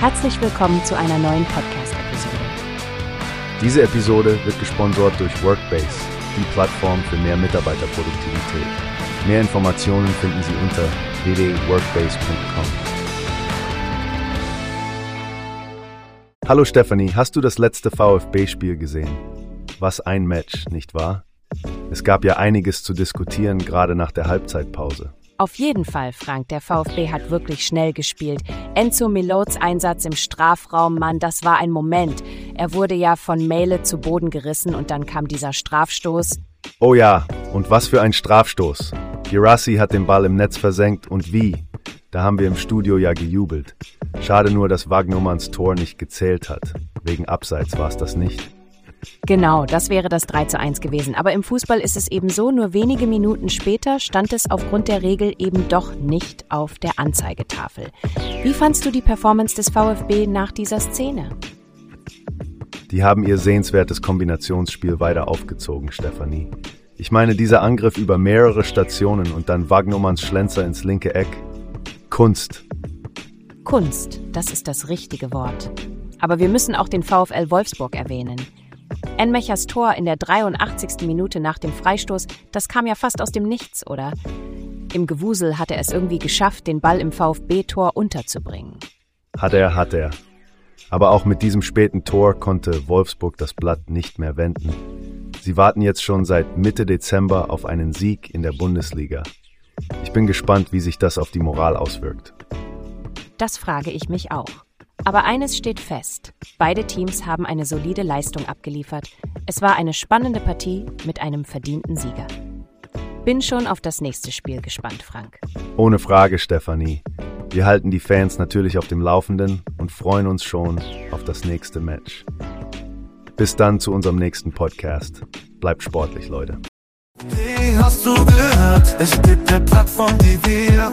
Herzlich willkommen zu einer neuen Podcast-Episode. Diese Episode wird gesponsert durch Workbase, die Plattform für mehr Mitarbeiterproduktivität. Mehr Informationen finden Sie unter www.workbase.com. Hallo Stephanie, hast du das letzte VfB-Spiel gesehen? Was ein Match, nicht wahr? Es gab ja einiges zu diskutieren, gerade nach der Halbzeitpause. Auf jeden Fall, Frank. Der VfB hat wirklich schnell gespielt. Enzo Milots Einsatz im Strafraum, Mann, das war ein Moment. Er wurde ja von Mele zu Boden gerissen und dann kam dieser Strafstoß. Oh ja, und was für ein Strafstoß. Girassi hat den Ball im Netz versenkt und wie? Da haben wir im Studio ja gejubelt. Schade nur, dass Wagnumanns Tor nicht gezählt hat. Wegen Abseits war es das nicht. Genau, das wäre das 3 zu 1 gewesen. Aber im Fußball ist es eben so, nur wenige Minuten später stand es aufgrund der Regel eben doch nicht auf der Anzeigetafel. Wie fandst du die Performance des VfB nach dieser Szene? Die haben ihr sehenswertes Kombinationsspiel weiter aufgezogen, Stefanie. Ich meine, dieser Angriff über mehrere Stationen und dann Wagnumanns Schlenzer ins linke Eck. Kunst. Kunst, das ist das richtige Wort. Aber wir müssen auch den VfL Wolfsburg erwähnen. Enmechers Tor in der 83. Minute nach dem Freistoß, das kam ja fast aus dem Nichts, oder? Im Gewusel hat er es irgendwie geschafft, den Ball im VfB-Tor unterzubringen. Hat er, hat er. Aber auch mit diesem späten Tor konnte Wolfsburg das Blatt nicht mehr wenden. Sie warten jetzt schon seit Mitte Dezember auf einen Sieg in der Bundesliga. Ich bin gespannt, wie sich das auf die Moral auswirkt. Das frage ich mich auch. Aber eines steht fest. Beide Teams haben eine solide Leistung abgeliefert. Es war eine spannende Partie mit einem verdienten Sieger. Bin schon auf das nächste Spiel gespannt, Frank. Ohne Frage, Stefanie. Wir halten die Fans natürlich auf dem Laufenden und freuen uns schon auf das nächste Match. Bis dann zu unserem nächsten Podcast. Bleibt sportlich, Leute. Wie hast du gehört? Es gibt eine Plattform, die wir